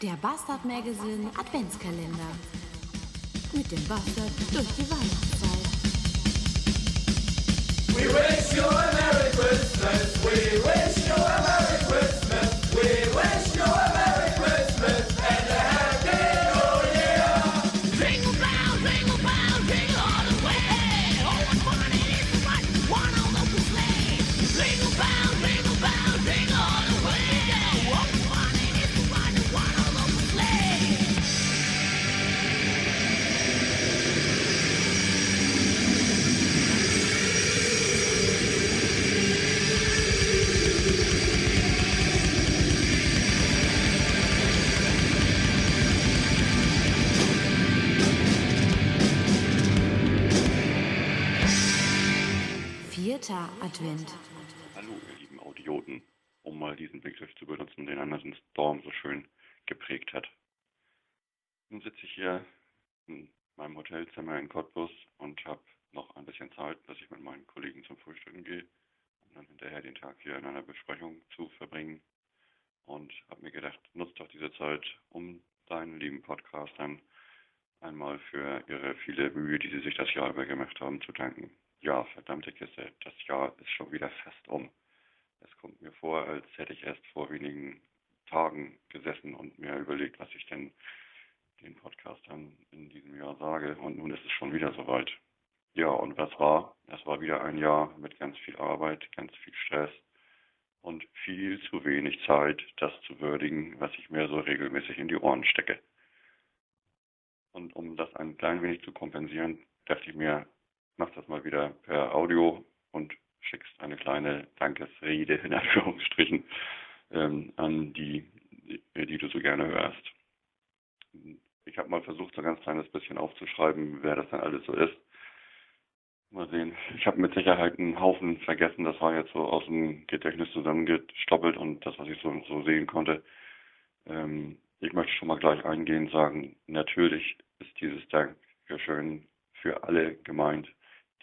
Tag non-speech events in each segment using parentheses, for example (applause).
Der Bastard Magazine Adventskalender. Mit dem Bastard durch die Weihnachtszeit. We wish you a Merry Christmas. We wish Vierter Advent. Hallo, ihr lieben Audioten, um mal diesen Begriff zu benutzen, den Anderson Storm so schön geprägt hat. Nun sitze ich hier in meinem Hotelzimmer in Cottbus und habe noch ein bisschen Zeit, bis ich mit meinen Kollegen zum Frühstücken gehe, um dann hinterher den Tag hier in einer Besprechung zu verbringen. Und habe mir gedacht, nutzt doch diese Zeit, um deinen lieben Podcastern einmal für ihre viele Mühe, die sie sich das Jahr über gemacht haben, zu danken. Ja, verdammte Kiste, das Jahr ist schon wieder fast um. Es kommt mir vor, als hätte ich erst vor wenigen Tagen gesessen und mir überlegt, was ich denn den Podcastern in diesem Jahr sage. Und nun ist es schon wieder soweit. Ja, und was war? Es war wieder ein Jahr mit ganz viel Arbeit, ganz viel Stress und viel zu wenig Zeit, das zu würdigen, was ich mir so regelmäßig in die Ohren stecke. Und um das ein klein wenig zu kompensieren, dachte ich mir, mach das mal wieder per Audio und schickst eine kleine Dankesrede in Anführungsstrichen ähm, an die, die, die du so gerne hörst. Ich habe mal versucht, so ein ganz kleines bisschen aufzuschreiben, wer das dann alles so ist. Mal sehen. Ich habe mit Sicherheit einen Haufen vergessen. Das war jetzt so aus dem Gedächtnis zusammengestoppelt und das, was ich so, so sehen konnte. Ähm, ich möchte schon mal gleich eingehen sagen, natürlich ist dieses Dankeschön für alle gemeint,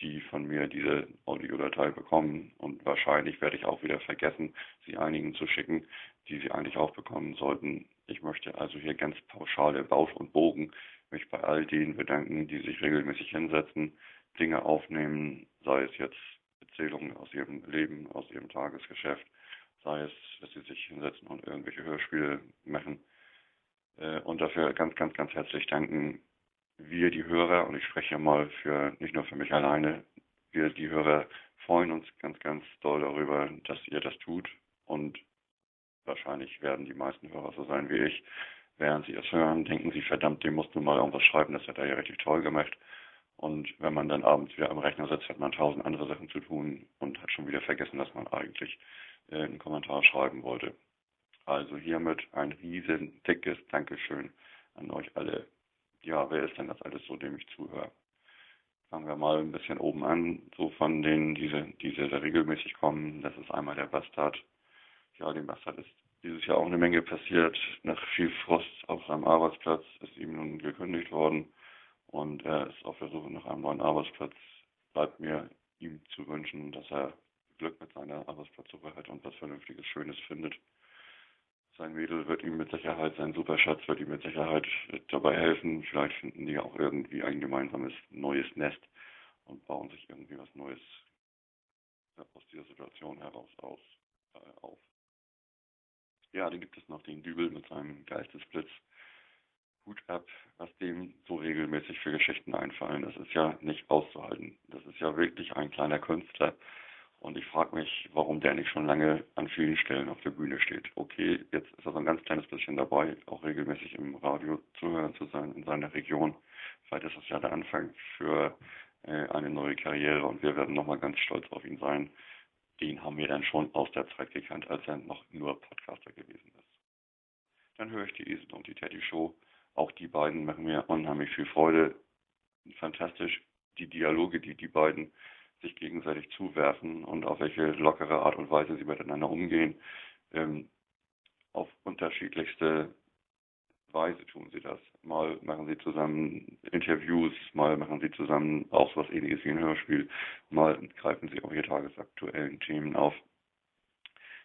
die von mir diese Audiodatei bekommen. Und wahrscheinlich werde ich auch wieder vergessen, sie einigen zu schicken, die sie eigentlich auch bekommen sollten. Ich möchte also hier ganz pauschal im Bausch und Bogen mich bei all denen bedanken, die sich regelmäßig hinsetzen, Dinge aufnehmen, sei es jetzt Erzählungen aus ihrem Leben, aus ihrem Tagesgeschäft, sei es, dass sie sich hinsetzen und irgendwelche Hörspiele machen. Äh, Und dafür ganz, ganz, ganz herzlich danken, wir, die Hörer, und ich spreche mal für nicht nur für mich alleine, wir, die Hörer, freuen uns ganz, ganz doll darüber, dass ihr das tut. Und wahrscheinlich werden die meisten Hörer so sein wie ich. Während sie es hören, denken sie, verdammt, dem musst du mal irgendwas schreiben, das hat er ja richtig toll gemacht. Und wenn man dann abends wieder am Rechner sitzt, hat man tausend andere Sachen zu tun und hat schon wieder vergessen, dass man eigentlich äh, einen Kommentar schreiben wollte. Also hiermit ein riesen dickes Dankeschön an euch alle ja, wer ist denn das alles so, dem ich zuhöre? Fangen wir mal ein bisschen oben an, so von denen, diese, die sehr, sehr regelmäßig kommen. Das ist einmal der Bastard. Ja, dem Bastard ist dieses Jahr auch eine Menge passiert. Nach viel Frost auf seinem Arbeitsplatz ist ihm nun gekündigt worden und er ist auf der Suche nach einem neuen Arbeitsplatz. Bleibt mir ihm zu wünschen, dass er Glück mit seiner Arbeitsplatzsuche hat und was Vernünftiges, Schönes findet. Sein Mädel wird ihm mit Sicherheit, sein Superschatz wird ihm mit Sicherheit dabei helfen. Vielleicht finden die auch irgendwie ein gemeinsames neues Nest und bauen sich irgendwie was Neues aus dieser Situation heraus aus, äh, auf. Ja, dann gibt es noch den Dübel mit seinem Geistesblitz. Hut ab, was dem so regelmäßig für Geschichten einfallen. Das ist ja nicht auszuhalten. Das ist ja wirklich ein kleiner Künstler. Und ich frage mich, warum der nicht schon lange an vielen Stellen auf der Bühne steht. Okay, jetzt ist er so ein ganz kleines bisschen dabei, auch regelmäßig im Radio zu hören zu sein in seiner Region. Vielleicht ist das ja der Anfang für äh, eine neue Karriere und wir werden nochmal ganz stolz auf ihn sein. Den haben wir dann schon aus der Zeit gekannt, als er noch nur Podcaster gewesen ist. Dann höre ich die Esel und die Teddy Show. Auch die beiden machen mir unheimlich viel Freude. Fantastisch die Dialoge, die die beiden sich gegenseitig zuwerfen und auf welche lockere Art und Weise sie miteinander umgehen. Ähm, auf unterschiedlichste Weise tun sie das. Mal machen sie zusammen Interviews, mal machen sie zusammen auch so was ähnliches wie ein Hörspiel, mal greifen sie auch ihre tagesaktuellen Themen auf.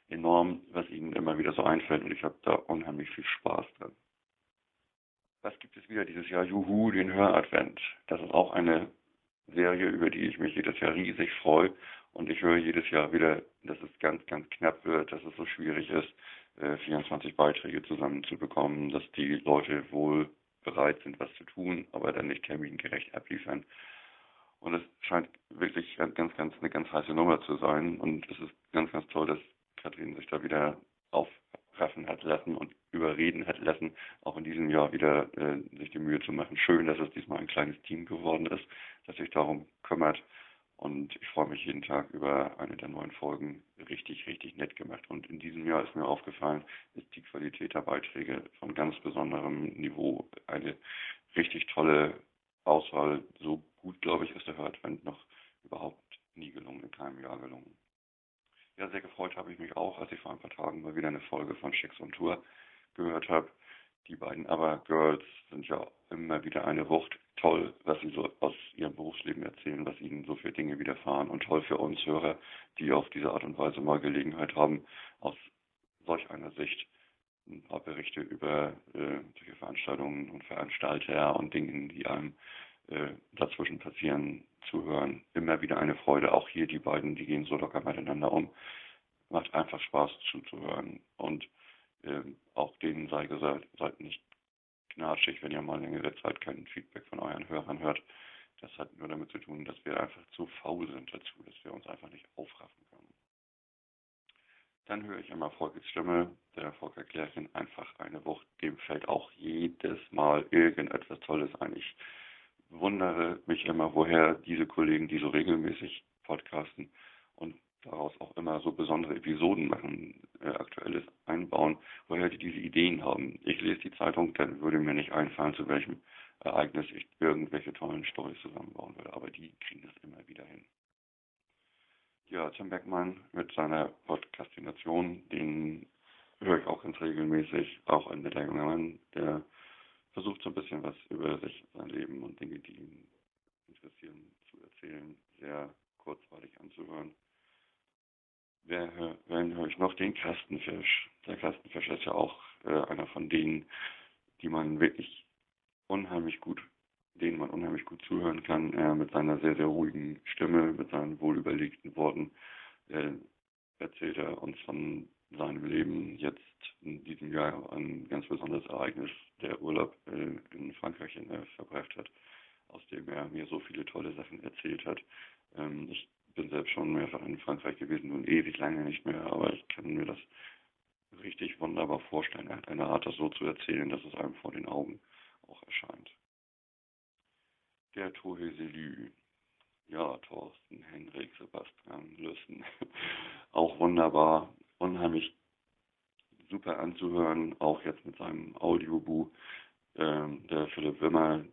Enorm, was ihnen immer wieder so einfällt und ich habe da unheimlich viel Spaß dran. Was gibt es wieder dieses Jahr? Juhu, den Höradvent. Das ist auch eine Serie, über die ich mich jedes Jahr riesig freue. Und ich höre jedes Jahr wieder, dass es ganz, ganz knapp wird, dass es so schwierig ist, 24 äh, Beiträge zusammenzubekommen, dass die Leute wohl bereit sind, was zu tun, aber dann nicht termingerecht abliefern. Und es scheint wirklich ganz, ganz, eine ganz heiße Nummer zu sein. Und es ist ganz, ganz toll, dass Katrin sich da wieder aufraffen hat lassen und überreden hat lassen, auch in diesem Jahr wieder äh, sich die Mühe zu machen. Schön, dass es diesmal ein kleines Team geworden ist, das sich darum kümmert. Und ich freue mich jeden Tag über eine der neuen Folgen. Richtig, richtig nett gemacht. Und in diesem Jahr ist mir aufgefallen, ist die Qualität der Beiträge von ganz besonderem Niveau. Eine richtig tolle Auswahl. So gut, glaube ich, ist der Hörtrend noch überhaupt nie gelungen, in keinem Jahr gelungen. Ja, sehr gefreut habe ich mich auch, als ich vor ein paar Tagen mal wieder eine Folge von Schicks und Tour gehört habe. Die beiden Aber Girls sind ja immer wieder eine Wucht. Toll, was sie so aus ihrem Berufsleben erzählen, was ihnen so für Dinge widerfahren. Und toll für uns Hörer, die auf diese Art und Weise mal Gelegenheit haben, aus solch einer Sicht ein paar Berichte über äh, solche Veranstaltungen und Veranstalter und Dingen, die einem äh, dazwischen passieren, zu hören. Immer wieder eine Freude. Auch hier die beiden, die gehen so locker miteinander um. Macht einfach Spaß zuzuhören. Und ähm, auch denen sei gesagt, seid nicht knatschig, wenn ihr mal längere Zeit kein Feedback von euren Hörern hört. Das hat nur damit zu tun, dass wir einfach zu faul sind dazu, dass wir uns einfach nicht aufraffen können. Dann höre ich immer Volkes Stimme. Der Volk erklärt ihn einfach eine Wucht. Dem fällt auch jedes Mal irgendetwas Tolles ein. Ich wundere mich immer, woher diese Kollegen, die so regelmäßig podcasten und daraus auch immer so besondere Episoden machen, äh, aktuelles einbauen, woher die diese Ideen haben. Ich lese die Zeitung, dann würde mir nicht einfallen, zu welchem Ereignis ich irgendwelche tollen Storys zusammenbauen würde, aber die kriegen das immer wieder hin. Ja, Tim Beckmann mit seiner Podcastination, den höre ich auch ganz regelmäßig, auch ein netter junger Mann, der versucht so ein bisschen was über sich, sein Leben und Dinge, die ihn interessieren, zu erzählen, sehr kurzweilig anzuhören. Wer, wen höre ich noch? Den Kastenfisch. Der Kastenfisch ist ja auch äh, einer von denen, die man wirklich unheimlich gut, denen man unheimlich gut zuhören kann, äh, mit seiner sehr, sehr ruhigen Stimme, mit seinen wohlüberlegten Worten. Äh, erzählt er uns von seinem Leben jetzt in diesem Jahr ein ganz besonderes Ereignis, der Urlaub äh, in Frankreich äh, verbracht hat, aus dem er mir so viele tolle Sachen erzählt hat. Ähm, ich bin selbst schon mehrfach in Frankreich gewesen, nun ewig lange nicht mehr, aber ich kann mir das richtig wunderbar vorstellen. Er hat eine Art, das so zu erzählen, dass es einem vor den Augen auch erscheint. Der Toheselü. Ja, Thorsten, Henrik, Sebastian, Lüssen. (laughs) auch wunderbar, unheimlich super anzuhören, auch jetzt mit seinem Audiobuch. Ähm, der Philipp Wimmer,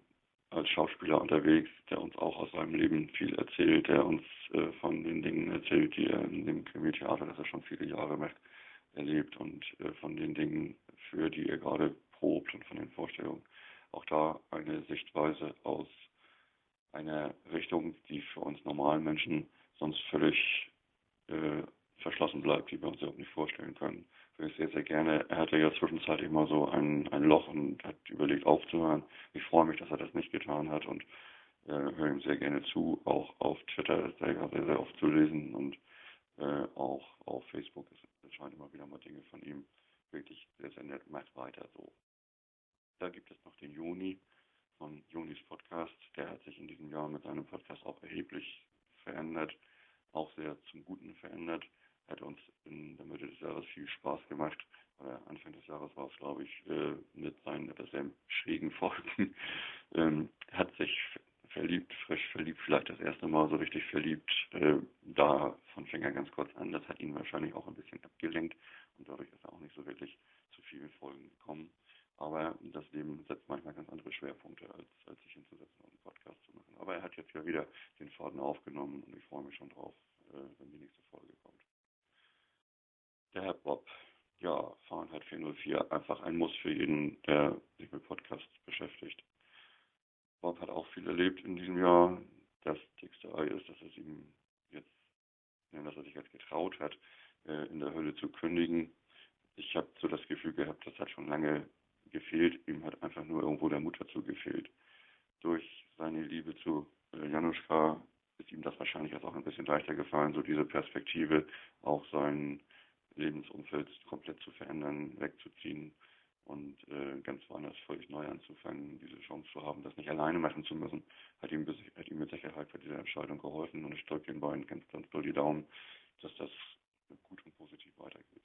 als Schauspieler unterwegs, der uns auch aus seinem Leben viel erzählt, der uns äh, von den Dingen erzählt, die er in dem Krimi-Theater, das er schon viele Jahre macht, erlebt und äh, von den Dingen, für die er gerade probt und von den Vorstellungen. Auch da eine Sichtweise aus einer Richtung, die für uns normalen Menschen sonst völlig äh, verschlossen bleibt, die wir uns überhaupt nicht vorstellen können höre ich sehr, sehr gerne. Er hatte ja zwischenzeitlich mal so ein, ein Loch und hat überlegt aufzuhören. Ich freue mich, dass er das nicht getan hat und äh, höre ihm sehr gerne zu. Auch auf Twitter ist er ja sehr, sehr oft zu lesen und äh, auch auf Facebook es scheint immer wieder mal Dinge von ihm. Wirklich sehr, sehr nett. Macht weiter so. Da gibt es noch den Juni von Junis Podcast. Der hat sich in diesem Jahr mit seinem Podcast auch erheblich verändert, auch sehr zum Guten verändert hat uns in der Mitte des Jahres viel Spaß gemacht. Oder Anfang des Jahres war es, glaube ich, äh, mit seinen etwas sehr schrägen Folgen. (laughs) ähm, hat sich verliebt, frisch verliebt, vielleicht das erste Mal so richtig verliebt. Äh, davon fing er ganz kurz an. Das hat ihn wahrscheinlich auch ein bisschen abgelenkt und dadurch ist er auch nicht so wirklich zu vielen Folgen gekommen. Aber das Leben setzt manchmal ganz andere Schwerpunkte, als, als sich hinzusetzen und einen Podcast zu machen. Aber er hat jetzt ja wieder den Faden aufgenommen und ich freue mich schon drauf, äh, wenn die nächste Folge kommt. Der Herr Bob, ja, Fahrenheit 404, einfach ein Muss für jeden, der sich mit Podcasts beschäftigt. Bob hat auch viel erlebt in diesem Jahr. Das dickste Ei ist, dass es ihm jetzt, dass er sich jetzt getraut hat, äh, in der Hölle zu kündigen. Ich habe so das Gefühl gehabt, das hat schon lange gefehlt. Ihm hat einfach nur irgendwo der Mut dazu gefehlt. Durch seine Liebe zu äh, Januszka ist ihm das wahrscheinlich auch ein bisschen leichter gefallen, so diese Perspektive, auch sein Lebensumfeld komplett zu verändern, wegzuziehen und äh, ganz woanders völlig neu anzufangen, diese Chance zu haben, das nicht alleine machen zu müssen, hat ihm, hat ihm mit Sicherheit bei dieser Entscheidung geholfen und ich drücke den beiden ganz, ganz doll die Daumen, dass das gut und positiv weitergeht.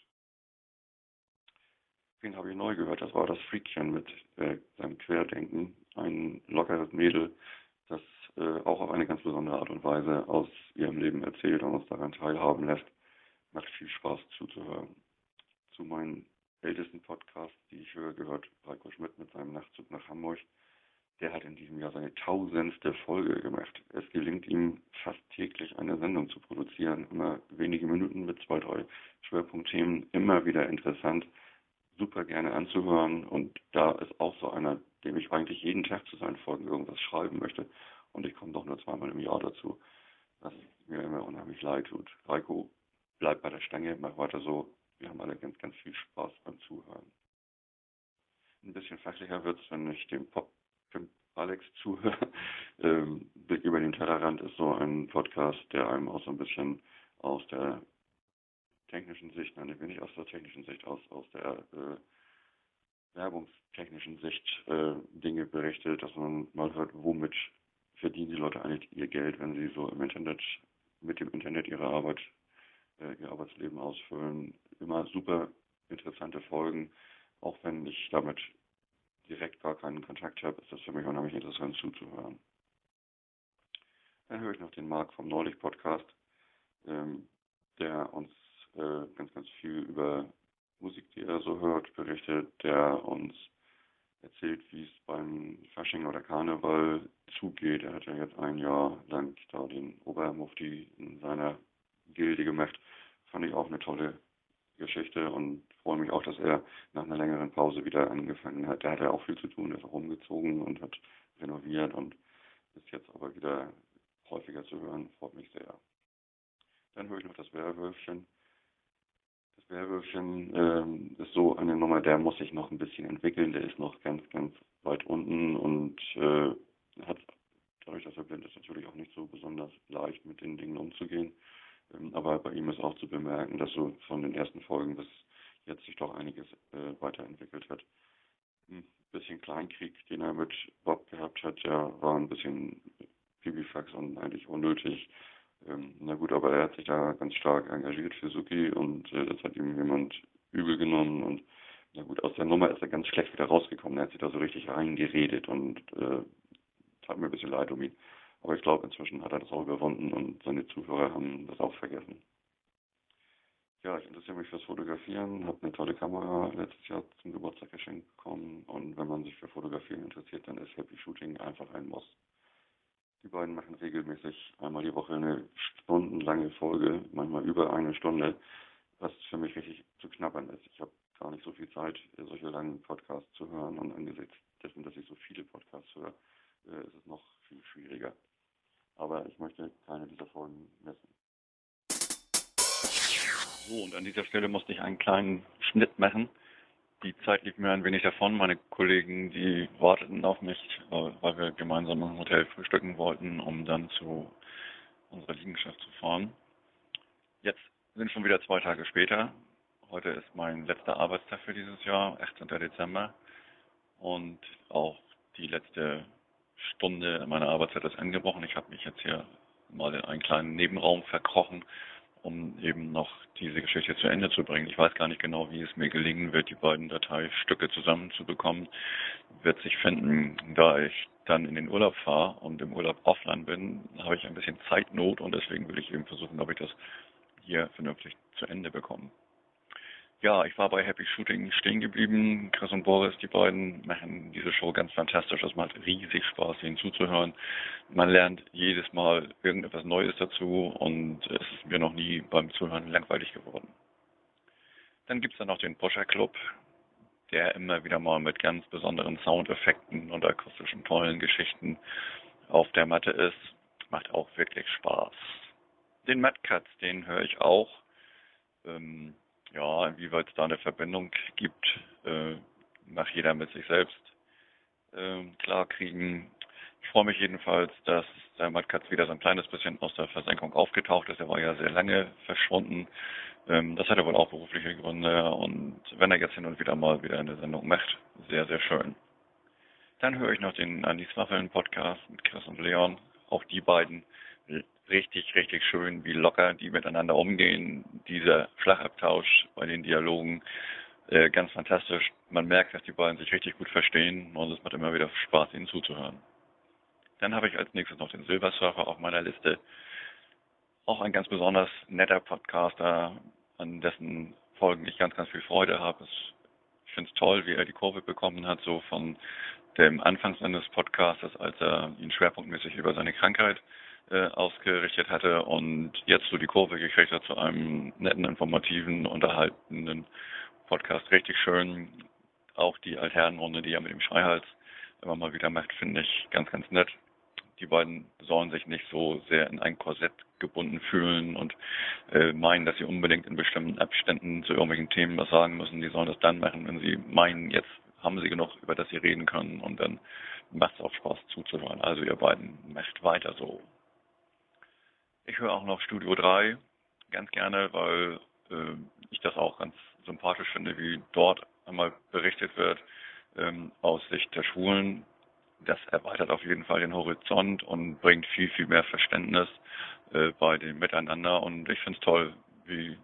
Wen habe ich neu gehört? Das war das Freakchen mit äh, seinem Querdenken. Ein lockeres Mädel, das äh, auch auf eine ganz besondere Art und Weise aus ihrem Leben erzählt und uns daran teilhaben lässt. Macht viel Spaß zuzuhören. Zu meinen ältesten Podcasts, die ich höre, gehört Heiko Schmidt mit seinem Nachtzug nach Hamburg. Der hat in diesem Jahr seine tausendste Folge gemacht. Es gelingt ihm fast täglich eine Sendung zu produzieren. Immer wenige Minuten mit zwei, drei Schwerpunktthemen. Immer wieder interessant. Super gerne anzuhören. Und da ist auch so einer, dem ich eigentlich jeden Tag zu seinen Folgen irgendwas schreiben möchte. Und ich komme doch nur zweimal im Jahr dazu. Was mir immer unheimlich leid tut. Heiko, bleib bei der Stange, mach weiter so. Wir haben alle ganz, ganz viel Spaß beim Zuhören. Ein bisschen fachlicher wird es, wenn ich dem Pop Alex zuhöre. (laughs) ähm, Blick über den Tellerrand ist so ein Podcast, der einem auch so ein bisschen aus der technischen Sicht, nein, nicht aus der technischen Sicht, aus, aus der äh, werbungstechnischen Sicht äh, Dinge berichtet, dass man mal hört, womit verdienen die Leute eigentlich ihr Geld, wenn sie so im Internet, mit dem Internet ihre Arbeit, äh, ihr Arbeitsleben ausfüllen. Immer super interessante Folgen, auch wenn ich damit direkt gar keinen Kontakt habe, ist das für mich unheimlich interessant zuzuhören. Dann höre ich noch den Marc vom Neulich Podcast, ähm, der uns äh, ganz, ganz viel über Musik, die er so hört, berichtet, der uns erzählt, wie es beim Fasching oder Karneval zugeht. Er hat ja jetzt ein Jahr lang da den Obermufti in seiner Gilde gemacht. Fand ich auch eine tolle Geschichte und freue mich auch, dass er nach einer längeren Pause wieder angefangen hat. Der hat ja auch viel zu tun, er ist auch umgezogen und hat renoviert und ist jetzt aber wieder häufiger zu hören, freut mich sehr. Dann höre ich noch das Werwölfchen. Das Werwölfchen ähm, ist so eine Nummer, der muss sich noch ein bisschen entwickeln, der ist noch ganz, ganz weit unten und äh, hat dadurch, dass er blind ist, natürlich auch nicht so besonders leicht mit den Dingen umzugehen. Ähm, aber bei ihm ist auch zu bemerken, dass so von den ersten Folgen bis jetzt sich doch einiges äh, weiterentwickelt hat. Ein bisschen Kleinkrieg, den er mit Bob gehabt hat, der war ein bisschen Pipifax und eigentlich unnötig. Ähm, na gut, aber er hat sich da ganz stark engagiert für Suki und äh, das hat ihm jemand übel genommen und na gut, aus der Nummer ist er ganz schlecht wieder rausgekommen. Er hat sich da so richtig reingeredet und äh, tat mir ein bisschen leid um ihn. Aber ich glaube, inzwischen hat er das auch überwunden und seine Zuhörer haben das auch vergessen. Ja, ich interessiere mich fürs Fotografieren, habe eine tolle Kamera letztes Jahr zum Geburtstag geschenkt bekommen und wenn man sich für Fotografieren interessiert, dann ist Happy Shooting einfach ein Muss. Die beiden machen regelmäßig einmal die Woche eine stundenlange Folge, manchmal über eine Stunde, was für mich richtig zu knabbern ist. Ich habe gar nicht so viel Zeit, solche langen Podcasts zu hören und angesichts dessen, dass ich so viele Podcasts höre, äh, ist es noch viel schwieriger aber ich möchte keine dieser Folgen missen. So, und an dieser Stelle musste ich einen kleinen Schnitt machen. Die Zeit lief mir ein wenig davon. Meine Kollegen, die warteten auf mich, äh, weil wir gemeinsam im Hotel frühstücken wollten, um dann zu unserer Liegenschaft zu fahren. Jetzt sind schon wieder zwei Tage später. Heute ist mein letzter Arbeitstag für dieses Jahr, 18. Dezember. Und auch die letzte Stunde meiner Arbeitszeit ist angebrochen. Ich habe mich jetzt hier mal in einen kleinen Nebenraum verkrochen, um eben noch diese Geschichte zu Ende zu bringen. Ich weiß gar nicht genau, wie es mir gelingen wird, die beiden Dateistücke zusammenzubekommen. Wird sich finden, da ich dann in den Urlaub fahre und im Urlaub offline bin, habe ich ein bisschen Zeitnot und deswegen will ich eben versuchen, ob ich das hier vernünftig zu Ende bekomme ja, ich war bei Happy Shooting stehen geblieben. Chris und Boris, die beiden, machen diese Show ganz fantastisch. Es macht riesig Spaß, ihnen zuzuhören. Man lernt jedes Mal irgendetwas Neues dazu und es ist mir noch nie beim Zuhören langweilig geworden. Dann gibt's dann noch den Pusher Club, der immer wieder mal mit ganz besonderen Soundeffekten und akustischen tollen Geschichten auf der Matte ist. Macht auch wirklich Spaß. Den Mad Cuts, den höre ich auch. Ähm, ja, inwieweit es da eine Verbindung gibt, äh, macht jeder mit sich selbst ähm, klarkriegen. Ich freue mich jedenfalls, dass der Matt Katz wieder so ein kleines bisschen aus der Versenkung aufgetaucht ist. Er war ja sehr lange verschwunden. Ähm, das hatte wohl auch berufliche Gründe und wenn er jetzt hin und wieder mal wieder eine Sendung macht, sehr, sehr schön. Dann höre ich noch den Anis Waffeln Podcast mit Chris und Leon. Auch die beiden richtig, richtig schön, wie locker die miteinander umgehen. Dieser Schlagabtausch bei den Dialogen, äh, ganz fantastisch. Man merkt, dass die beiden sich richtig gut verstehen und es macht immer wieder Spaß, ihnen zuzuhören. Dann habe ich als nächstes noch den Silversurfer auf meiner Liste. Auch ein ganz besonders netter Podcaster, an dessen Folgen ich ganz, ganz viel Freude habe. Ich finde es toll, wie er die Kurve bekommen hat, so von dem Anfangs eines Podcasts, als er ihn schwerpunktmäßig über seine Krankheit äh, ausgerichtet hatte und jetzt so die Kurve gekriegt hat zu einem netten, informativen, unterhaltenden Podcast. Richtig schön. Auch die Altherrenrunde, die er mit dem Schreihals immer mal wieder macht, finde ich ganz, ganz nett die beiden sollen sich nicht so sehr in ein Korsett gebunden fühlen und äh, meinen, dass sie unbedingt in bestimmten Abständen zu irgendwelchen Themen was sagen müssen. Die sollen das dann machen, wenn sie meinen, jetzt haben sie genug, über das sie reden können und dann macht es auch Spaß zuzuhören. Also ihr beiden macht weiter so. Ich höre auch noch Studio 3 ganz gerne, weil äh, ich das auch ganz sympathisch finde, wie dort einmal berichtet wird ähm, aus Sicht der Schwulen, das erweitert auf jeden Fall den Horizont und bringt viel, viel mehr Verständnis äh, bei dem Miteinander. Und ich finde es toll, wie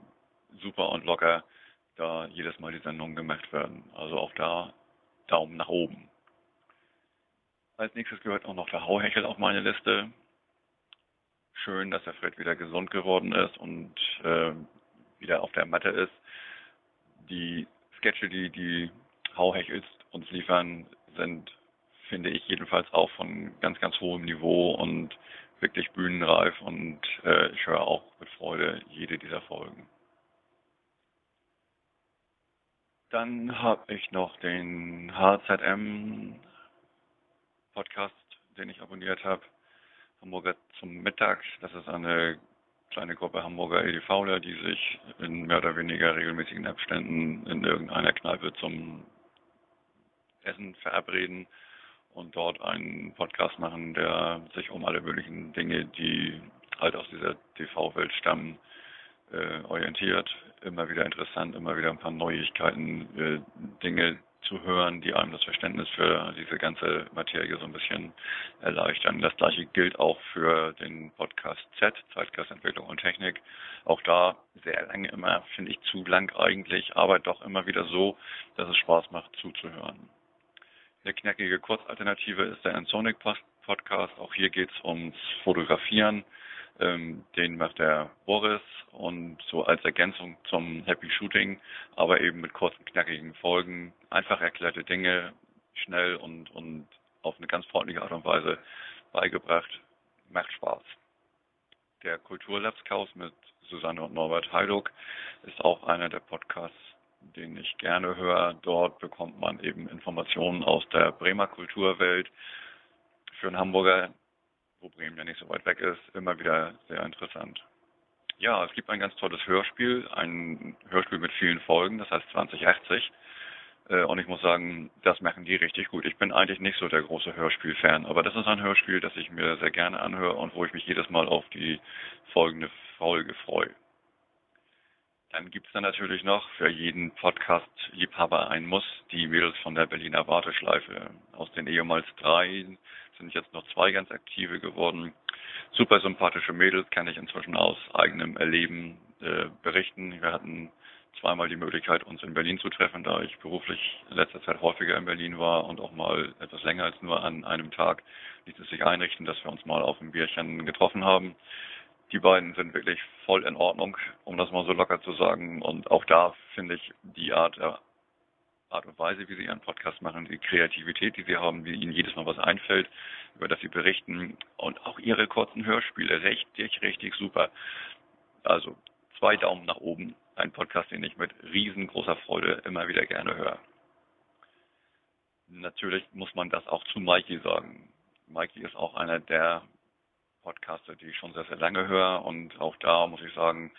super und locker da jedes Mal die Sendungen gemacht werden. Also auch da Daumen nach oben. Als nächstes gehört auch noch der Hauhechel auf meine Liste. Schön, dass der Fred wieder gesund geworden ist und äh, wieder auf der Matte ist. Die Sketche, die die Hauhechels uns liefern, sind finde ich jedenfalls auch von ganz, ganz hohem Niveau und wirklich bühnenreif und äh, ich höre auch mit Freude jede dieser Folgen. Dann habe ich noch den HZM Podcast, den ich abonniert habe. Hamburger zum Mittag. Das ist eine kleine Gruppe Hamburger EDVler, die sich in mehr oder weniger regelmäßigen Abständen in irgendeiner Kneipe zum Essen verabreden und dort einen Podcast machen, der sich um alle möglichen Dinge, die halt aus dieser TV-Welt stammen, äh, orientiert. Immer wieder interessant, immer wieder ein paar Neuigkeiten, äh, Dinge zu hören, die einem das Verständnis für diese ganze Materie so ein bisschen erleichtern. Das gleiche gilt auch für den Podcast Z, Zeitgeistentwicklung und Technik. Auch da sehr lange immer, finde ich zu lang eigentlich, aber doch immer wieder so, dass es Spaß macht zuzuhören. Eine knackige Kurzalternative ist der Ensonic Podcast. Auch hier geht es ums Fotografieren. Ähm, den macht der Boris und so als Ergänzung zum Happy Shooting, aber eben mit kurzen, knackigen Folgen. Einfach erklärte Dinge, schnell und, und auf eine ganz freundliche Art und Weise beigebracht. Macht Spaß. Der Kulturlabskaus mit Susanne und Norbert Heiduk ist auch einer der Podcasts, den ich gerne höre. Dort bekommt man eben Informationen aus der Bremer Kulturwelt. Für einen Hamburger, wo Bremen ja nicht so weit weg ist, immer wieder sehr interessant. Ja, es gibt ein ganz tolles Hörspiel, ein Hörspiel mit vielen Folgen, das heißt 2080. Äh, und ich muss sagen, das machen die richtig gut. Ich bin eigentlich nicht so der große Hörspiel-Fan, aber das ist ein Hörspiel, das ich mir sehr gerne anhöre und wo ich mich jedes Mal auf die folgende Folge freue. Dann gibt es dann natürlich noch für jeden Podcast-Liebhaber ein Muss, die Mädels von der Berliner Warteschleife. Aus den ehemals drei sind jetzt noch zwei ganz aktive geworden. Super sympathische Mädels kann ich inzwischen aus eigenem Erleben äh, berichten. Wir hatten zweimal die Möglichkeit, uns in Berlin zu treffen, da ich beruflich in letzter Zeit häufiger in Berlin war und auch mal etwas länger als nur an einem Tag ließ es sich einrichten, dass wir uns mal auf ein Bierchen getroffen haben die beiden sind wirklich voll in Ordnung, um das mal so locker zu sagen. Und auch da finde ich die Art, äh, Art und Weise, wie sie ihren Podcast machen, die Kreativität, die sie haben, wie ihnen jedes Mal was einfällt, über das sie berichten und auch ihre kurzen Hörspiele richtig, richtig super. Also zwei Daumen nach oben. Ein Podcast, den ich mit riesengroßer Freude immer wieder gerne höre. Natürlich muss man das auch zu Mikey sagen. Mikey ist auch einer der Podcaster, die ich schon sehr, sehr lange höre. Und auch da muss ich sagen,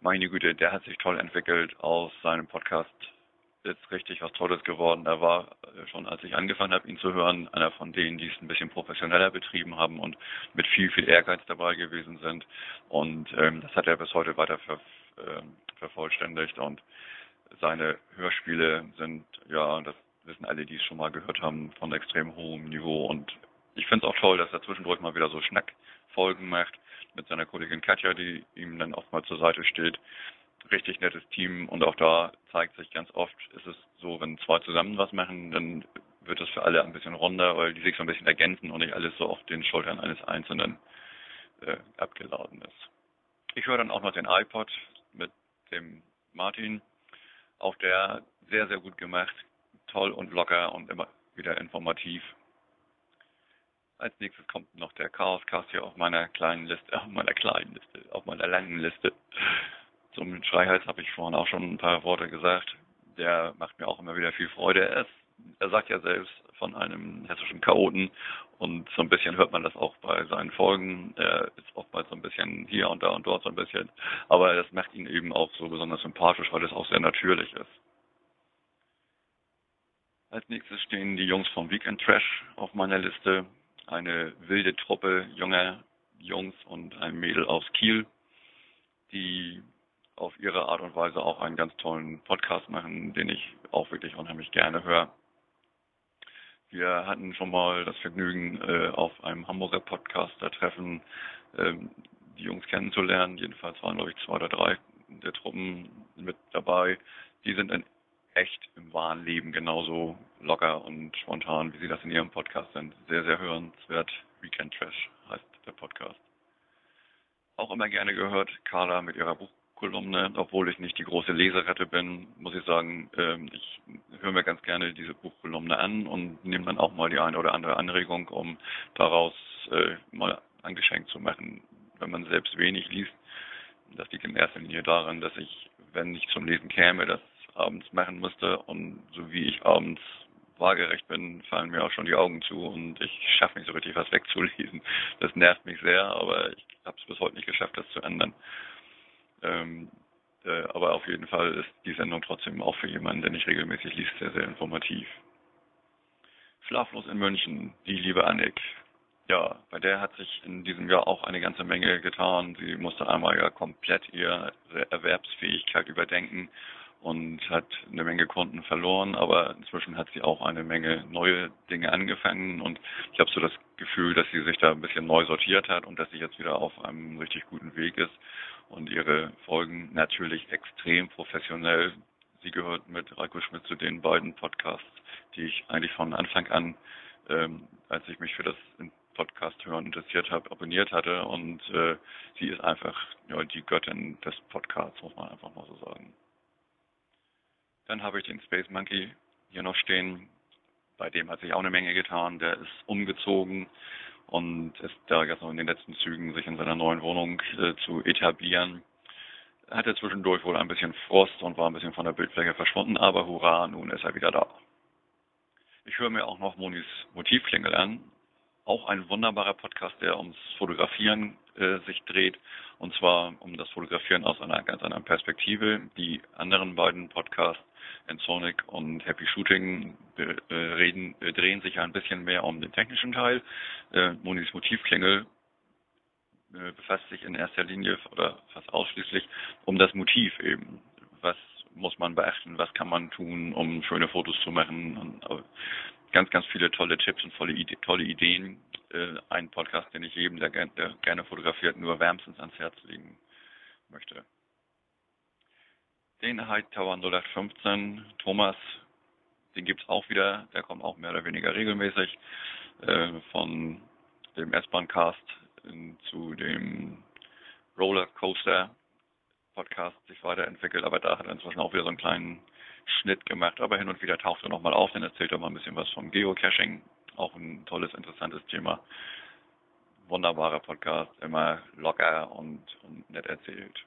meine Güte, der hat sich toll entwickelt aus seinem Podcast ist richtig was Tolles geworden. Er war äh, schon, als ich angefangen habe, ihn zu hören, einer von denen, die es ein bisschen professioneller betrieben haben und mit viel, viel Ehrgeiz dabei gewesen sind. Und ähm, das hat er bis heute weiter ver, äh, vervollständigt. Und seine Hörspiele sind, ja, das wissen alle, die es schon mal gehört haben, von extrem hohem Niveau. Und ich finde es auch toll, dass er zwischendurch mal wieder so Schnackfolgen macht mit seiner Kollegin Katja, die ihm dann oft mal zur Seite steht richtig nettes Team und auch da zeigt sich ganz oft, ist es so, wenn zwei zusammen was machen, dann wird es für alle ein bisschen runder, weil die sich so ein bisschen ergänzen und nicht alles so auf den Schultern eines Einzelnen äh, abgeladen ist. Ich höre dann auch noch den iPod mit dem Martin. Auch der sehr, sehr gut gemacht, toll und locker und immer wieder informativ. Als nächstes kommt noch der Chaoscast hier auf meiner kleinen Liste, (laughs) auf meiner kleinen Liste, auf meiner langen Liste. Zum Schreihals habe ich vorhin auch schon ein paar Worte gesagt. Der macht mir auch immer wieder viel Freude. Er, ist, er sagt ja selbst von einem hessischen Chaoten und so ein bisschen hört man das auch bei seinen Folgen. Er ist oftmals so ein bisschen hier und da und dort so ein bisschen. Aber das macht ihn eben auch so besonders sympathisch, weil es auch sehr natürlich ist. Als nächstes stehen die Jungs vom Weekend Trash auf meiner Liste. Eine wilde Truppe junger Jungs und ein Mädel aus Kiel, die auf ihre Art und Weise auch einen ganz tollen Podcast machen, den ich auch wirklich unheimlich gerne höre. Wir hatten schon mal das Vergnügen, äh, auf einem Hamburger Podcaster-Treffen ähm, die Jungs kennenzulernen. Jedenfalls waren, glaube ich, zwei oder drei der Truppen mit dabei. Die sind in echt im wahren Leben genauso locker und spontan, wie sie das in ihrem Podcast sind. Sehr, sehr hörenswert. Weekend Trash heißt der Podcast. Auch immer gerne gehört, Carla mit ihrer Buch Buchkolumne, obwohl ich nicht die große Leseratte bin, muss ich sagen, ähm, ich höre mir ganz gerne diese Buchkolumne an und nehme dann auch mal die eine oder andere Anregung, um daraus äh, mal ein Geschenk zu machen, wenn man selbst wenig liest. Das liegt in erster Linie daran, dass ich, wenn ich zum Lesen käme, das abends machen müsste und so wie ich abends waagerecht bin, fallen mir auch schon die Augen zu und ich schaffe nicht so richtig was (laughs) wegzulesen. Das nervt mich sehr, aber ich habe es bis heute nicht geschafft, das zu ändern. Ähm, äh, aber auf jeden Fall ist die Sendung trotzdem auch für jemanden, der nicht regelmäßig liest, sehr, sehr informativ. Schlaflos in München, die liebe Annik. Ja, bei der hat sich in diesem Jahr auch eine ganze Menge getan. Sie musste einmal ja komplett ihre Erwerbsfähigkeit überdenken und hat eine Menge Kunden verloren, aber inzwischen hat sie auch eine Menge neue Dinge angefangen und ich habe so das Gefühl, dass sie sich da ein bisschen neu sortiert hat und dass sie jetzt wieder auf einem richtig guten Weg ist und ihre Folgen natürlich extrem professionell. Sie gehört mit Reiko Schmidt zu den beiden Podcasts, die ich eigentlich von Anfang an, ähm, als ich mich für das Podcast hören interessiert habe, abonniert hatte und äh, sie ist einfach ja, die Göttin des Podcasts, muss man einfach mal so sagen. Dann habe ich den Space Monkey hier noch stehen. Bei dem hat sich auch eine Menge getan. Der ist umgezogen und ist da jetzt noch in den letzten Zügen, sich in seiner neuen Wohnung äh, zu etablieren. Er hatte zwischendurch wohl ein bisschen Frost und war ein bisschen von der Bildfläche verschwunden, aber hurra, nun ist er wieder da. Ich höre mir auch noch Monis Motivklingel an. Auch ein wunderbarer Podcast, der ums Fotografieren äh, sich dreht. Und zwar um das Fotografieren aus einer ganz anderen Perspektive. Die anderen beiden Podcasts Ensonic und Happy Shooting äh, reden, äh, drehen sich ein bisschen mehr um den technischen Teil. Äh, Monis Motivklingel äh, befasst sich in erster Linie oder fast ausschließlich um das Motiv eben. Was muss man beachten, was kann man tun, um schöne Fotos zu machen. Und, äh, ganz, ganz viele tolle Tipps und tolle, Ide tolle Ideen. Äh, ein Podcast, den ich jedem, der, der gerne fotografiert, nur wärmstens ans Herz legen möchte. Den Hightower 0815, Thomas, den gibt's auch wieder, der kommt auch mehr oder weniger regelmäßig äh, von dem S-Bahn-Cast zu dem Rollercoaster Podcast sich weiterentwickelt, aber da hat er inzwischen auch wieder so einen kleinen Schnitt gemacht, aber hin und wieder taucht er nochmal auf, dann erzählt er mal ein bisschen was vom Geocaching, auch ein tolles, interessantes Thema. Wunderbarer Podcast, immer locker und, und nett erzählt.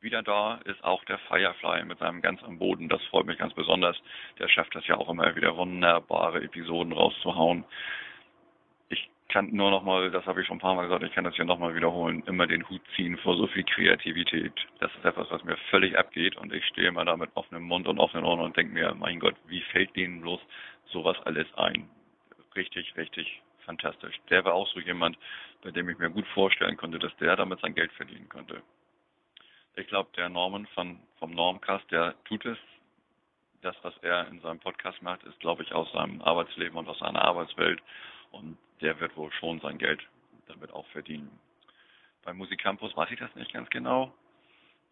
Wieder da ist auch der Firefly mit seinem ganz am Boden. Das freut mich ganz besonders. Der schafft das ja auch immer wieder wunderbare Episoden rauszuhauen. Ich kann nur nochmal, das habe ich schon ein paar Mal gesagt, ich kann das hier nochmal wiederholen, immer den Hut ziehen vor so viel Kreativität. Das ist etwas, was mir völlig abgeht und ich stehe immer da mit offenem Mund und offenen Ohren und denke mir, mein Gott, wie fällt denen bloß sowas alles ein? Richtig, richtig fantastisch. Der war auch so jemand, bei dem ich mir gut vorstellen konnte, dass der damit sein Geld verdienen könnte. Ich glaube, der Norman von, vom Normcast, der tut es. Das, was er in seinem Podcast macht, ist, glaube ich, aus seinem Arbeitsleben und aus seiner Arbeitswelt. Und der wird wohl schon sein Geld damit auch verdienen. Beim Musicampus weiß ich das nicht ganz genau.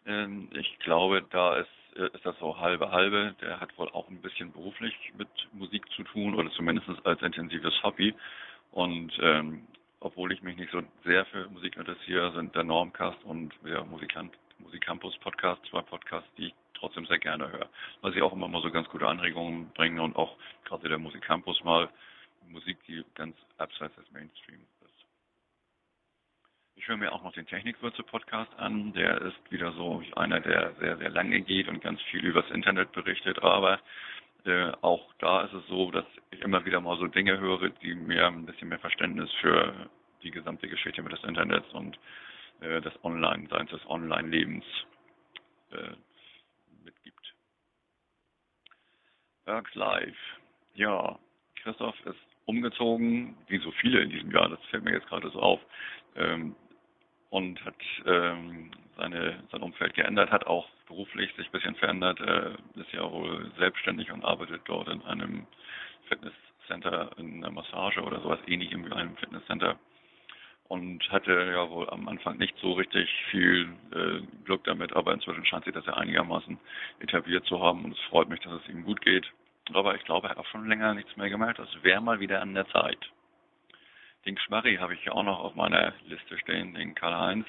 Ähm, ich glaube, da ist, äh, ist das so halbe halbe. Der hat wohl auch ein bisschen beruflich mit Musik zu tun oder zumindest als intensives Hobby. Und ähm, obwohl ich mich nicht so sehr für Musik interessiere, sind der Normcast und der Musikant, Musicampus Podcast zwei Podcasts, die ich trotzdem sehr gerne höre. Weil sie auch immer mal so ganz gute Anregungen bringen und auch gerade der Musicampus mal Musik, die ganz abseits des Mainstreams ist. Ich höre mir auch noch den Technikwürze-Podcast an. Der ist wieder so einer, der sehr, sehr lange geht und ganz viel übers Internet berichtet. Aber äh, auch da ist es so, dass ich immer wieder mal so Dinge höre, die mir ein bisschen mehr Verständnis für die gesamte Geschichte mit des Internets und äh, des Online-Seins, des Online-Lebens äh, mitgibt. Works Live. Ja, Christoph ist umgezogen, wie so viele in diesem Jahr, das fällt mir jetzt gerade so auf, ähm, und hat ähm, seine, sein Umfeld geändert, hat auch beruflich sich ein bisschen verändert, äh, ist ja wohl selbstständig und arbeitet dort in einem Fitnesscenter, in einer Massage oder sowas ähnlichem wie einem Fitnesscenter und hatte ja wohl am Anfang nicht so richtig viel äh, Glück damit, aber inzwischen scheint sich das ja einigermaßen etabliert zu haben und es freut mich, dass es ihm gut geht. Aber ich glaube, er hat auch schon länger nichts mehr gemacht. Das wäre mal wieder an der Zeit. Den Schmarri habe ich ja auch noch auf meiner Liste stehen, den Karl-Heinz.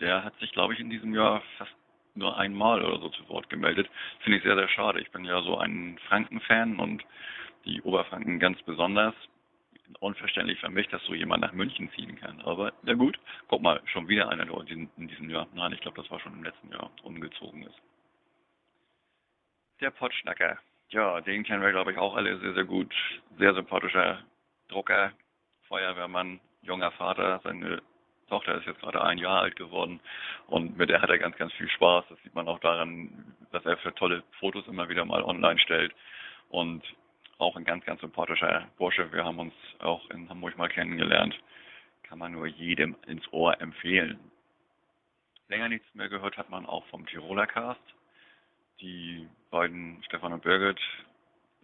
Der hat sich, glaube ich, in diesem Jahr fast nur einmal oder so zu Wort gemeldet. Finde ich sehr, sehr schade. Ich bin ja so ein Franken-Fan und die Oberfranken ganz besonders. Unverständlich für mich, dass so jemand nach München ziehen kann. Aber na gut, guck mal, schon wieder einer, der in diesem Jahr, nein, ich glaube, das war schon im letzten Jahr, umgezogen ist. Der Potschnacker. Ja, den kennen wir, glaube ich, auch alle sehr, sehr gut. Sehr sympathischer Drucker, Feuerwehrmann, junger Vater. Seine Tochter ist jetzt gerade ein Jahr alt geworden und mit der hat er ganz, ganz viel Spaß. Das sieht man auch daran, dass er für tolle Fotos immer wieder mal online stellt und auch ein ganz, ganz sympathischer Bursche. Wir haben uns auch in Hamburg mal kennengelernt. Kann man nur jedem ins Ohr empfehlen. Länger nichts mehr gehört hat man auch vom Tiroler Cast. Die beiden, Stefan und Birgit,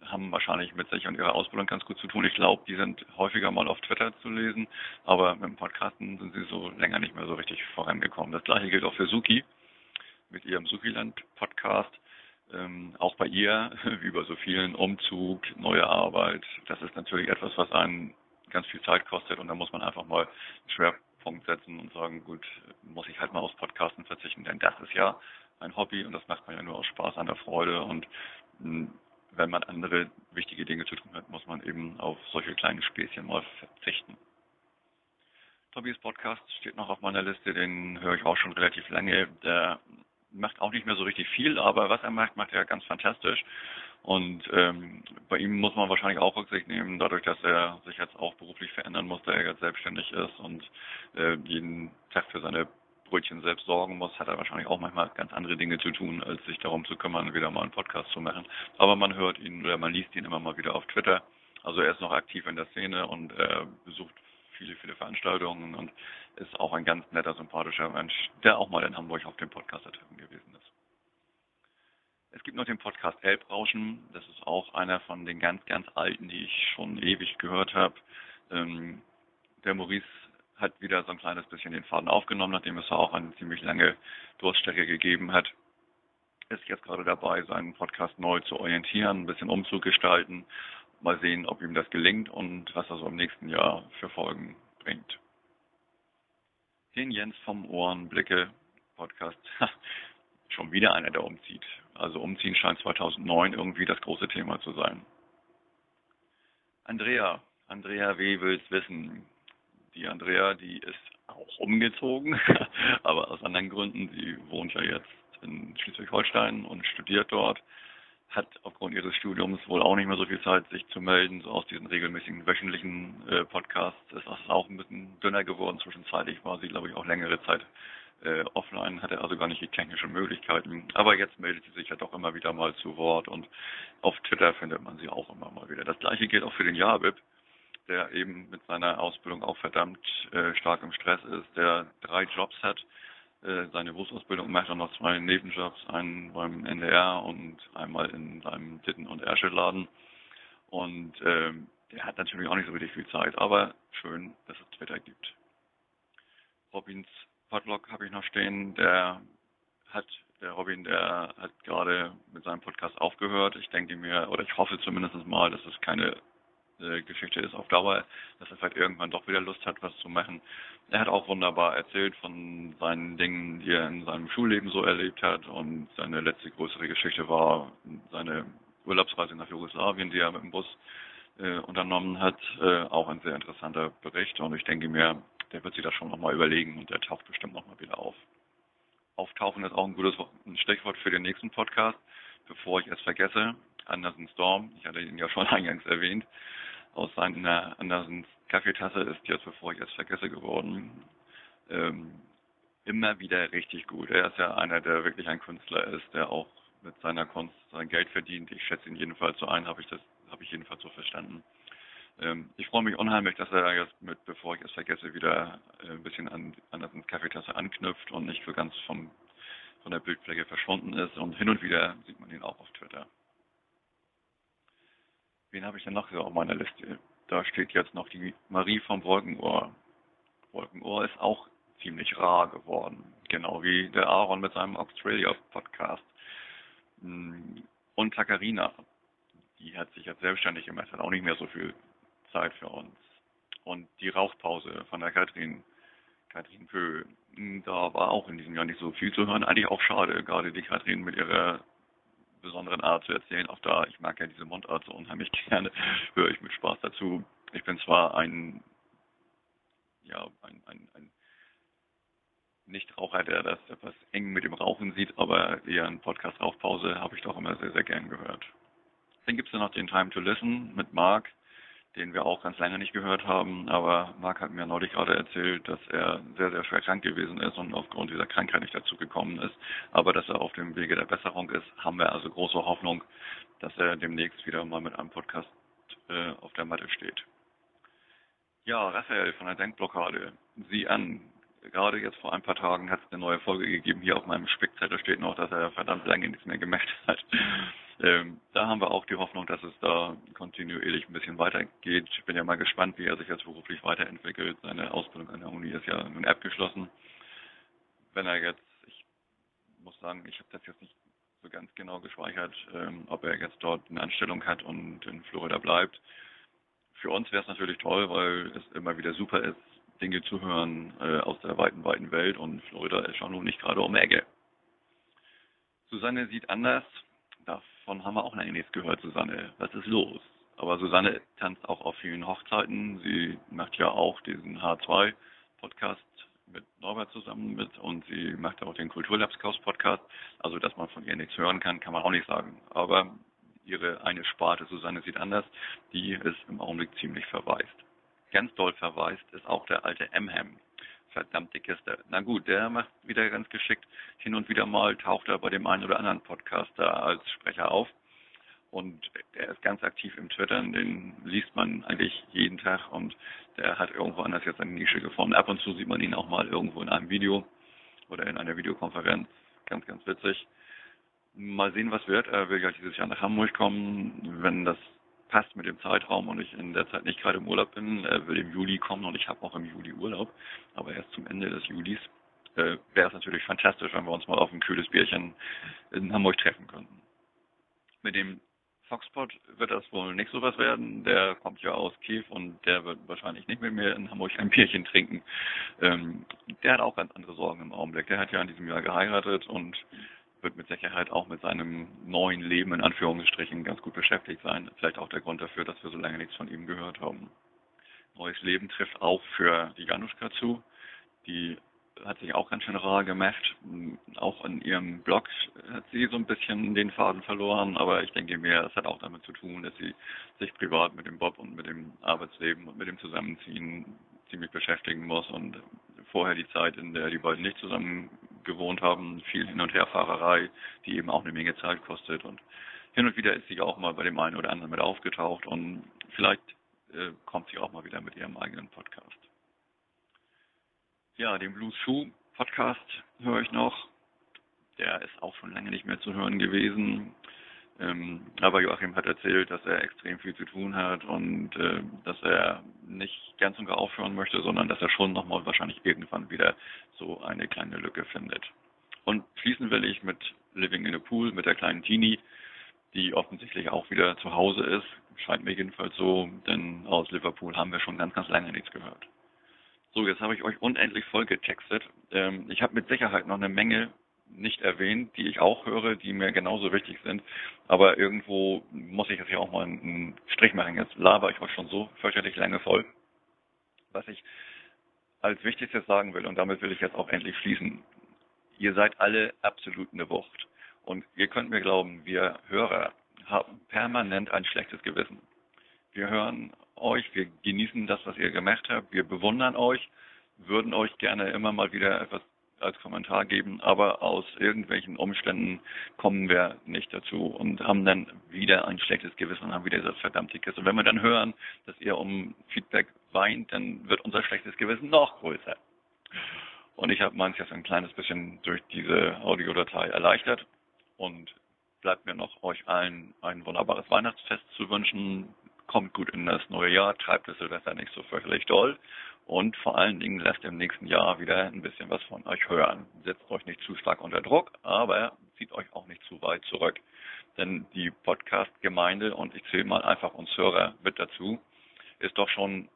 haben wahrscheinlich mit sich und ihrer Ausbildung ganz gut zu tun. Ich glaube, die sind häufiger mal auf Twitter zu lesen, aber mit dem Podcasten sind sie so länger nicht mehr so richtig vorangekommen. Das gleiche gilt auch für Suki mit ihrem Sukiland-Podcast. Ähm, auch bei ihr, (laughs) wie bei so vielen, Umzug, neue Arbeit. Das ist natürlich etwas, was einen ganz viel Zeit kostet und da muss man einfach mal einen Schwerpunkt setzen und sagen, gut, muss ich halt mal aufs Podcasten verzichten, denn das ist ja ein Hobby und das macht man ja nur aus Spaß an der Freude und hm, wenn man andere wichtige Dinge zu tun hat, muss man eben auf solche kleinen Späßchen mal verzichten. Tobias Podcast steht noch auf meiner Liste, den höre ich auch schon relativ lange. Der macht auch nicht mehr so richtig viel, aber was er macht, macht er ganz fantastisch. Und ähm, bei ihm muss man wahrscheinlich auch Rücksicht nehmen, dadurch, dass er sich jetzt auch beruflich verändern muss, da er jetzt selbstständig ist und äh, jeden Tag für seine Brötchen selbst sorgen muss, hat er wahrscheinlich auch manchmal ganz andere Dinge zu tun, als sich darum zu kümmern, wieder mal einen Podcast zu machen. Aber man hört ihn oder man liest ihn immer mal wieder auf Twitter. Also er ist noch aktiv in der Szene und er besucht viele, viele Veranstaltungen und ist auch ein ganz netter, sympathischer Mensch, der auch mal in Hamburg auf dem Podcaster-Treffen gewesen ist. Es gibt noch den Podcast Elbrauschen. Das ist auch einer von den ganz, ganz alten, die ich schon ewig gehört habe. Ähm, der Maurice hat wieder so ein kleines bisschen den Faden aufgenommen, nachdem es auch eine ziemlich lange Durststrecke gegeben hat. Ist jetzt gerade dabei, seinen Podcast neu zu orientieren, ein bisschen umzugestalten. Mal sehen, ob ihm das gelingt und was so im nächsten Jahr für Folgen bringt. Den Jens vom Ohrenblicke Podcast. (laughs) Schon wieder einer, der umzieht. Also umziehen scheint 2009 irgendwie das große Thema zu sein. Andrea, Andrea W. will's wissen. Die Andrea, die ist auch umgezogen, (laughs) aber aus anderen Gründen. Sie wohnt ja jetzt in Schleswig-Holstein und studiert dort. Hat aufgrund ihres Studiums wohl auch nicht mehr so viel Zeit, sich zu melden. So aus diesen regelmäßigen wöchentlichen äh, Podcasts ist das auch ein bisschen dünner geworden. Zwischenzeitlich war sie, glaube ich, auch längere Zeit äh, offline, hatte also gar nicht die technischen Möglichkeiten. Aber jetzt meldet sie sich ja doch immer wieder mal zu Wort und auf Twitter findet man sie auch immer mal wieder. Das gleiche gilt auch für den Jabib, der eben mit seiner Ausbildung auch verdammt äh, stark im Stress ist, der drei Jobs hat, seine Berufsausbildung macht und noch zwei Nebenjobs, einen beim NDR und einmal in seinem Titten- und Ärsche-Laden. Und ähm, der hat natürlich auch nicht so richtig viel Zeit, aber schön, dass es Twitter gibt. Robins Podlog habe ich noch stehen, der hat, der Robin, der hat gerade mit seinem Podcast aufgehört. Ich denke mir, oder ich hoffe zumindest mal, dass es keine äh, Geschichte ist auf Dauer, dass er vielleicht irgendwann doch wieder Lust hat, was zu machen. Er hat auch wunderbar erzählt von seinen Dingen, die er in seinem Schulleben so erlebt hat und seine letzte größere Geschichte war seine Urlaubsreise nach Jugoslawien, die er mit dem Bus äh, unternommen hat. Äh, auch ein sehr interessanter Bericht und ich denke mir, der wird sich das schon nochmal überlegen und der taucht bestimmt nochmal wieder auf. Auftauchen ist auch ein gutes ein Stichwort für den nächsten Podcast, bevor ich es vergesse. Anderson Storm, ich hatte ihn ja schon (laughs) eingangs erwähnt, aus seiner Andersens Kaffeetasse ist jetzt, bevor ich es vergesse, geworden. Ähm, immer wieder richtig gut. Er ist ja einer, der wirklich ein Künstler ist, der auch mit seiner Kunst sein Geld verdient. Ich schätze ihn jedenfalls so ein, habe ich das, habe ich jedenfalls so verstanden. Ähm, ich freue mich unheimlich, dass er jetzt mit, bevor ich es vergesse, wieder äh, ein bisschen an Andersens Kaffeetasse anknüpft und nicht so ganz vom, von der Bildfläche verschwunden ist. Und hin und wieder sieht man ihn auch auf Twitter. Wen habe ich denn noch so auf meiner Liste? Da steht jetzt noch die Marie vom Wolkenohr. Wolkenohr ist auch ziemlich rar geworden. Genau wie der Aaron mit seinem Australia-Podcast. Hm, und Takarina, die hat sich jetzt selbstständig gemacht, hat auch nicht mehr so viel Zeit für uns. Und die Rauchpause von der Katrin, Katrin Pö, hm, da war auch in diesem Jahr nicht so viel zu hören. Eigentlich auch schade, gerade die Katrin mit ihrer besonderen Art zu erzählen. Auch da, ich mag ja diese Mundart so unheimlich (laughs) gerne, höre ich mit Spaß dazu. Ich bin zwar ein, ja, ein, ein, ein Nichtraucher, der das etwas eng mit dem Rauchen sieht, aber ihren Podcast Rauchpause habe ich doch immer sehr, sehr gern gehört. Dann gibt es ja noch den Time to Listen mit Mark den wir auch ganz lange nicht gehört haben. Aber Marc hat mir neulich gerade erzählt, dass er sehr, sehr schwer krank gewesen ist und aufgrund dieser Krankheit nicht dazu gekommen ist. Aber dass er auf dem Wege der Besserung ist, haben wir also große Hoffnung, dass er demnächst wieder mal mit einem Podcast äh, auf der Matte steht. Ja, Raphael von der Denkblockade, sieh an. Gerade jetzt vor ein paar Tagen hat es eine neue Folge gegeben. Hier auf meinem Spickzettel steht noch, dass er verdammt lange nichts mehr gemacht hat. Ähm, da haben wir auch die Hoffnung, dass es da kontinuierlich ein bisschen weitergeht. Ich bin ja mal gespannt, wie er sich jetzt beruflich weiterentwickelt. Seine Ausbildung an der Uni ist ja nun abgeschlossen. Wenn er jetzt, ich muss sagen, ich habe das jetzt nicht so ganz genau gespeichert, ähm, ob er jetzt dort eine Anstellung hat und in Florida bleibt. Für uns wäre es natürlich toll, weil es immer wieder super ist, Dinge zu hören äh, aus der weiten, weiten Welt und Florida ist schon nun nicht gerade um Ecke. Susanne sieht anders davon haben wir auch lange nichts gehört, Susanne. Was ist los? Aber Susanne tanzt auch auf vielen Hochzeiten. Sie macht ja auch diesen H2-Podcast mit Norbert zusammen mit und sie macht auch den Kulturlabskaus-Podcast. Also, dass man von ihr nichts hören kann, kann man auch nicht sagen. Aber ihre eine Sparte, Susanne sieht anders, die ist im Augenblick ziemlich verwaist. Ganz doll verwaist ist auch der alte Emham verdammte Kiste. Na gut, der macht wieder ganz geschickt. Hin und wieder mal taucht er bei dem einen oder anderen Podcaster als Sprecher auf. Und der ist ganz aktiv im Twittern, den liest man eigentlich jeden Tag und der hat irgendwo anders jetzt eine Nische gefunden. Ab und zu sieht man ihn auch mal irgendwo in einem Video oder in einer Videokonferenz. Ganz, ganz witzig. Mal sehen, was wird. Er will ja dieses Jahr nach Hamburg kommen. Wenn das passt mit dem Zeitraum und ich in der Zeit nicht gerade im Urlaub bin, äh, will im Juli kommen und ich habe auch im Juli Urlaub, aber erst zum Ende des Julis äh, wäre es natürlich fantastisch, wenn wir uns mal auf ein kühles Bierchen in Hamburg treffen könnten. Mit dem Foxpot wird das wohl nicht so was werden. Der kommt ja aus Kiew und der wird wahrscheinlich nicht mit mir in Hamburg ein Bierchen trinken. Ähm, der hat auch ganz andere Sorgen im Augenblick. Der hat ja in diesem Jahr geheiratet und wird mit Sicherheit auch mit seinem neuen Leben in Anführungsstrichen ganz gut beschäftigt sein. Vielleicht auch der Grund dafür, dass wir so lange nichts von ihm gehört haben. Neues Leben trifft auch für die Januszka zu. Die hat sich auch ganz schön rar gemacht. Auch in ihrem Blog hat sie so ein bisschen den Faden verloren, aber ich denke mir, es hat auch damit zu tun, dass sie sich privat mit dem Bob und mit dem Arbeitsleben und mit dem Zusammenziehen ziemlich beschäftigen muss und vorher die Zeit, in der die beiden nicht zusammen gewohnt haben, viel Hin- und Herfahrerei, die eben auch eine Menge Zeit kostet und hin und wieder ist sie auch mal bei dem einen oder anderen mit aufgetaucht und vielleicht äh, kommt sie auch mal wieder mit ihrem eigenen Podcast. Ja, den Blues Shoe Podcast höre ich noch. Der ist auch schon lange nicht mehr zu hören gewesen. Ähm, aber Joachim hat erzählt, dass er extrem viel zu tun hat und äh, dass er nicht ganz und gar aufhören möchte, sondern dass er schon nochmal wahrscheinlich irgendwann wieder so eine kleine Lücke findet. Und schließen will ich mit Living in a Pool, mit der kleinen Teenie, die offensichtlich auch wieder zu Hause ist. Scheint mir jedenfalls so, denn aus Liverpool haben wir schon ganz, ganz lange nichts gehört. So, jetzt habe ich euch unendlich voll getextet. Ähm, ich habe mit Sicherheit noch eine Menge nicht erwähnt, die ich auch höre, die mir genauso wichtig sind. Aber irgendwo muss ich jetzt ja auch mal einen Strich machen. Jetzt laber ich euch schon so fürchterlich lange voll. Was ich als Wichtigstes sagen will, und damit will ich jetzt auch endlich schließen. Ihr seid alle absolut eine Wucht. Und ihr könnt mir glauben, wir Hörer haben permanent ein schlechtes Gewissen. Wir hören euch, wir genießen das, was ihr gemacht habt, wir bewundern euch, würden euch gerne immer mal wieder etwas als Kommentar geben, aber aus irgendwelchen Umständen kommen wir nicht dazu und haben dann wieder ein schlechtes Gewissen und haben wieder das verdammte Kiss. Und wenn wir dann hören, dass ihr um Feedback weint, dann wird unser schlechtes Gewissen noch größer. Und ich habe meins jetzt ein kleines bisschen durch diese Audiodatei erleichtert und bleibt mir noch euch allen ein wunderbares Weihnachtsfest zu wünschen. Kommt gut in das neue Jahr, treibt es Silvester nicht so fürchterlich doll und vor allen Dingen lasst im nächsten Jahr wieder ein bisschen was von euch hören. Setzt euch nicht zu stark unter Druck, aber zieht euch auch nicht zu weit zurück. Denn die Podcast-Gemeinde, und ich zähle mal einfach uns Hörer mit dazu, ist doch schon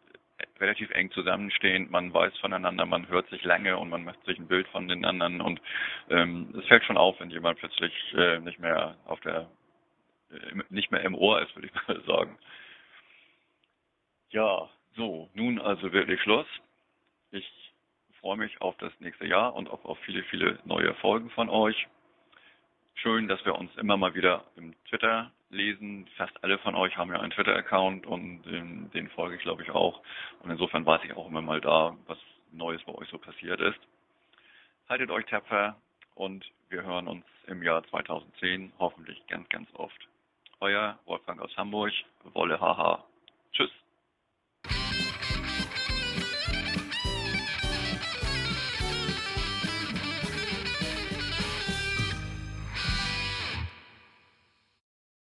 relativ eng zusammenstehend. Man weiß voneinander, man hört sich lange und man macht sich ein Bild von den anderen. Und ähm, es fällt schon auf, wenn jemand plötzlich äh, nicht mehr auf der äh, nicht mehr im Ohr ist, würde ich mal (laughs) sagen. Ja, so, nun also wirklich Schluss. Ich freue mich auf das nächste Jahr und auch auf viele, viele neue Folgen von euch. Schön, dass wir uns immer mal wieder im Twitter lesen. Fast alle von euch haben ja einen Twitter-Account und den, den folge ich, glaube ich, auch. Und insofern weiß ich auch immer mal da, was Neues bei euch so passiert ist. Haltet euch tapfer und wir hören uns im Jahr 2010 hoffentlich ganz, ganz oft. Euer Wolfgang aus Hamburg, Wolle Haha. Tschüss.